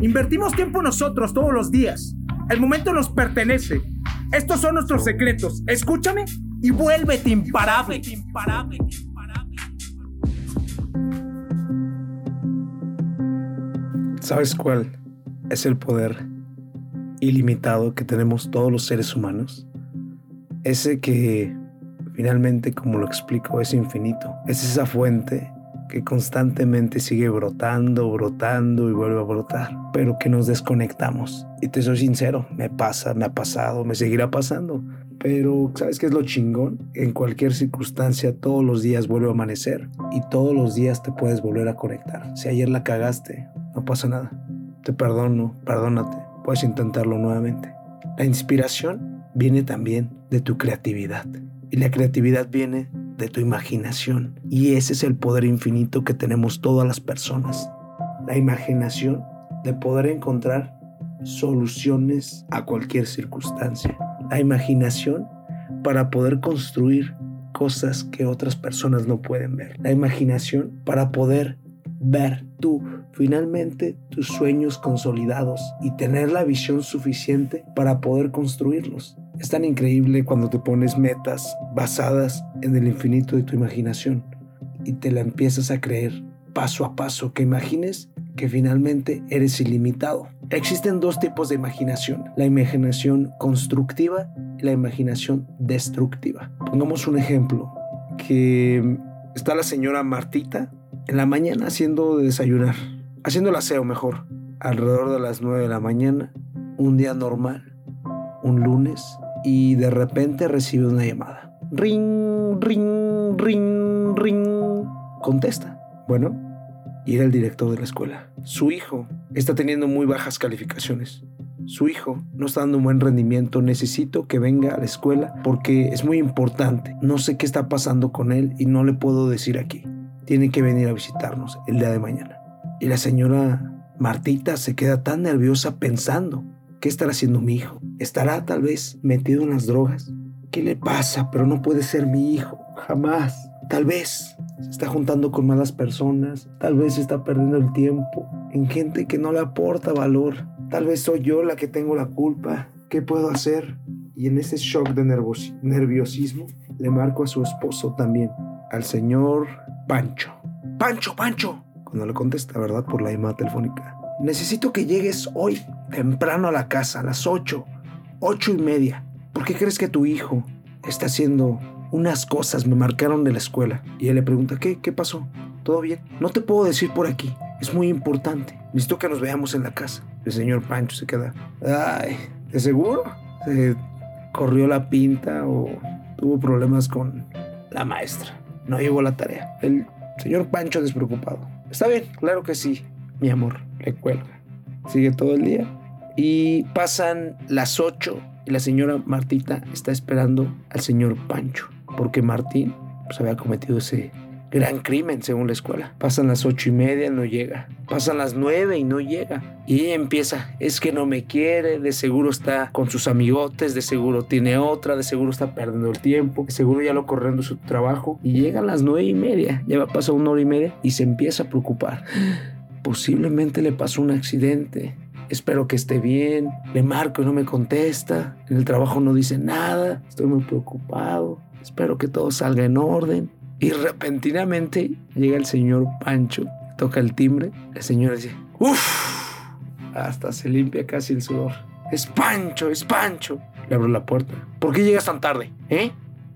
Invertimos tiempo en nosotros todos los días. El momento nos pertenece. Estos son nuestros secretos. Escúchame y vuélvete imparable. imparable. ¿Sabes cuál es el poder ilimitado que tenemos todos los seres humanos? Ese que finalmente, como lo explico, es infinito. Es esa fuente que constantemente sigue brotando, brotando y vuelve a brotar, pero que nos desconectamos. Y te soy sincero, me pasa, me ha pasado, me seguirá pasando. Pero ¿sabes qué es lo chingón? En cualquier circunstancia todos los días vuelve a amanecer y todos los días te puedes volver a conectar. Si ayer la cagaste, no pasa nada. Te perdono, perdónate, puedes intentarlo nuevamente. La inspiración viene también de tu creatividad y la creatividad viene de tu imaginación y ese es el poder infinito que tenemos todas las personas. La imaginación de poder encontrar soluciones a cualquier circunstancia la imaginación para poder construir cosas que otras personas no pueden ver. La imaginación para poder ver tú finalmente tus sueños consolidados y tener la visión suficiente para poder construirlos. Es tan increíble cuando te pones metas basadas en el infinito de tu imaginación y te la empiezas a creer paso a paso, que imagines que finalmente eres ilimitado. Existen dos tipos de imaginación, la imaginación constructiva y la imaginación destructiva. Pongamos un ejemplo, que está la señora Martita en la mañana haciendo de desayunar, haciendo el aseo mejor, alrededor de las 9 de la mañana, un día normal, un lunes, y de repente recibe una llamada. Ring, ring, ring, ring. Contesta. Bueno, y era el director de la escuela. Su hijo está teniendo muy bajas calificaciones. Su hijo no está dando un buen rendimiento. Necesito que venga a la escuela porque es muy importante. No sé qué está pasando con él y no le puedo decir aquí. Tiene que venir a visitarnos el día de mañana. Y la señora Martita se queda tan nerviosa pensando, ¿qué estará haciendo mi hijo? ¿Estará tal vez metido en las drogas? ¿Qué le pasa? Pero no puede ser mi hijo, jamás. Tal vez se está juntando con malas personas, tal vez se está perdiendo el tiempo en gente que no le aporta valor. Tal vez soy yo la que tengo la culpa. ¿Qué puedo hacer? Y en ese shock de nerviosismo le marco a su esposo también, al señor Pancho. Pancho, Pancho. Cuando le contesta, ¿verdad? Por la llamada telefónica. Necesito que llegues hoy temprano a la casa, a las 8, ocho y media. ¿Por qué crees que tu hijo está haciendo unas cosas me marcaron de la escuela. Y él le pregunta, ¿qué? ¿Qué pasó? ¿Todo bien? No te puedo decir por aquí. Es muy importante. Necesito que nos veamos en la casa. El señor Pancho se queda. Ay, ¿de seguro? Se corrió la pinta o tuvo problemas con la maestra. No llegó la tarea. El señor Pancho despreocupado. Está bien, claro que sí, mi amor. Le cuelga. Sigue todo el día. Y pasan las 8 y la señora Martita está esperando al señor Pancho porque Martín pues, había cometido ese gran crimen según la escuela. Pasan las ocho y media, no llega. Pasan las nueve y no llega. Y ella empieza, es que no me quiere, de seguro está con sus amigotes, de seguro tiene otra, de seguro está perdiendo el tiempo, de seguro ya lo corriendo su trabajo. Y llegan las nueve y media, ya pasado una hora y media y se empieza a preocupar. Posiblemente le pasó un accidente. Espero que esté bien. Le marco y no me contesta. En el trabajo no dice nada. Estoy muy preocupado espero que todo salga en orden. Y repentinamente llega el señor Pancho, toca el timbre, el señor dice, uff, hasta se limpia casi el sudor. Es Pancho, es Pancho. Le abro la puerta. ¿Por qué llegas tan tarde? ¿Eh?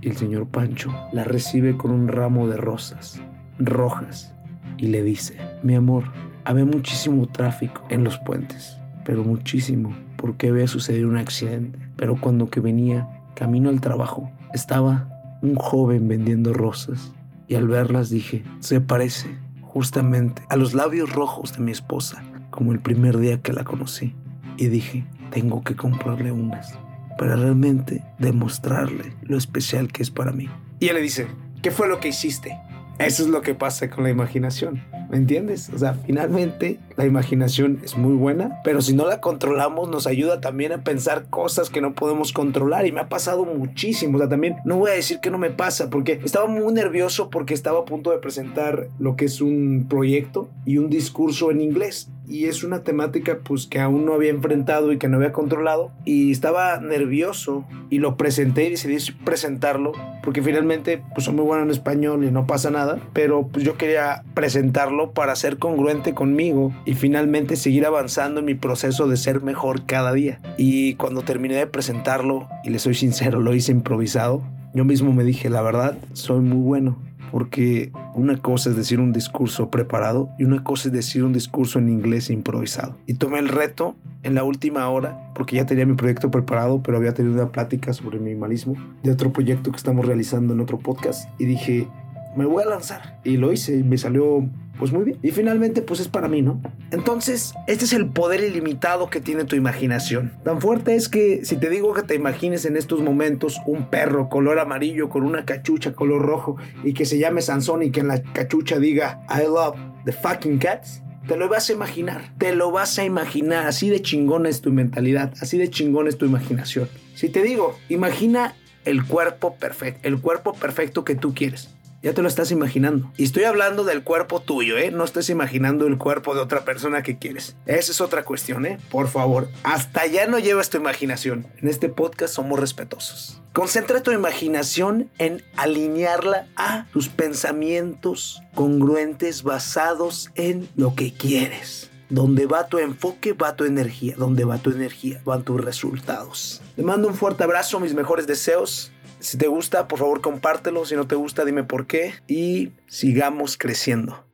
Y el señor Pancho la recibe con un ramo de rosas rojas y le dice, mi amor, había muchísimo tráfico en los puentes, pero muchísimo, porque había sucedido un accidente. Pero cuando que venía camino al trabajo, estaba un joven vendiendo rosas y al verlas dije, se parece justamente a los labios rojos de mi esposa, como el primer día que la conocí. Y dije, tengo que comprarle unas para realmente demostrarle lo especial que es para mí. Y ella le dice, ¿qué fue lo que hiciste? Eso es lo que pasa con la imaginación. ¿Me entiendes? O sea, finalmente la imaginación es muy buena, pero si no la controlamos nos ayuda también a pensar cosas que no podemos controlar y me ha pasado muchísimo. O sea, también no voy a decir que no me pasa porque estaba muy nervioso porque estaba a punto de presentar lo que es un proyecto y un discurso en inglés y es una temática pues que aún no había enfrentado y que no había controlado y estaba nervioso y lo presenté y decidí presentarlo porque finalmente pues soy muy bueno en español y no pasa nada pero pues yo quería presentarlo para ser congruente conmigo y finalmente seguir avanzando en mi proceso de ser mejor cada día. Y cuando terminé de presentarlo y le soy sincero lo hice improvisado yo mismo me dije la verdad soy muy bueno porque una cosa es decir un discurso preparado y una cosa es decir un discurso en inglés improvisado. Y tomé el reto en la última hora, porque ya tenía mi proyecto preparado, pero había tenido una plática sobre minimalismo de otro proyecto que estamos realizando en otro podcast, y dije, me voy a lanzar. Y lo hice y me salió pues muy bien. Y finalmente pues es para mí, ¿no? Entonces, este es el poder ilimitado que tiene tu imaginación. Tan fuerte es que si te digo que te imagines en estos momentos un perro color amarillo con una cachucha color rojo y que se llame Sansón y que en la cachucha diga I love the fucking cats. Te lo vas a imaginar, te lo vas a imaginar, así de chingón es tu mentalidad, así de chingón es tu imaginación. Si te digo, imagina el cuerpo perfecto, el cuerpo perfecto que tú quieres. Ya te lo estás imaginando. Y estoy hablando del cuerpo tuyo, ¿eh? No estés imaginando el cuerpo de otra persona que quieres. Esa es otra cuestión, ¿eh? Por favor, hasta allá no llevas tu imaginación. En este podcast somos respetuosos. Concentra tu imaginación en alinearla a tus pensamientos congruentes basados en lo que quieres. Donde va tu enfoque, va tu energía. Donde va tu energía, van tus resultados. Te mando un fuerte abrazo, mis mejores deseos. Si te gusta, por favor compártelo. Si no te gusta, dime por qué. Y sigamos creciendo.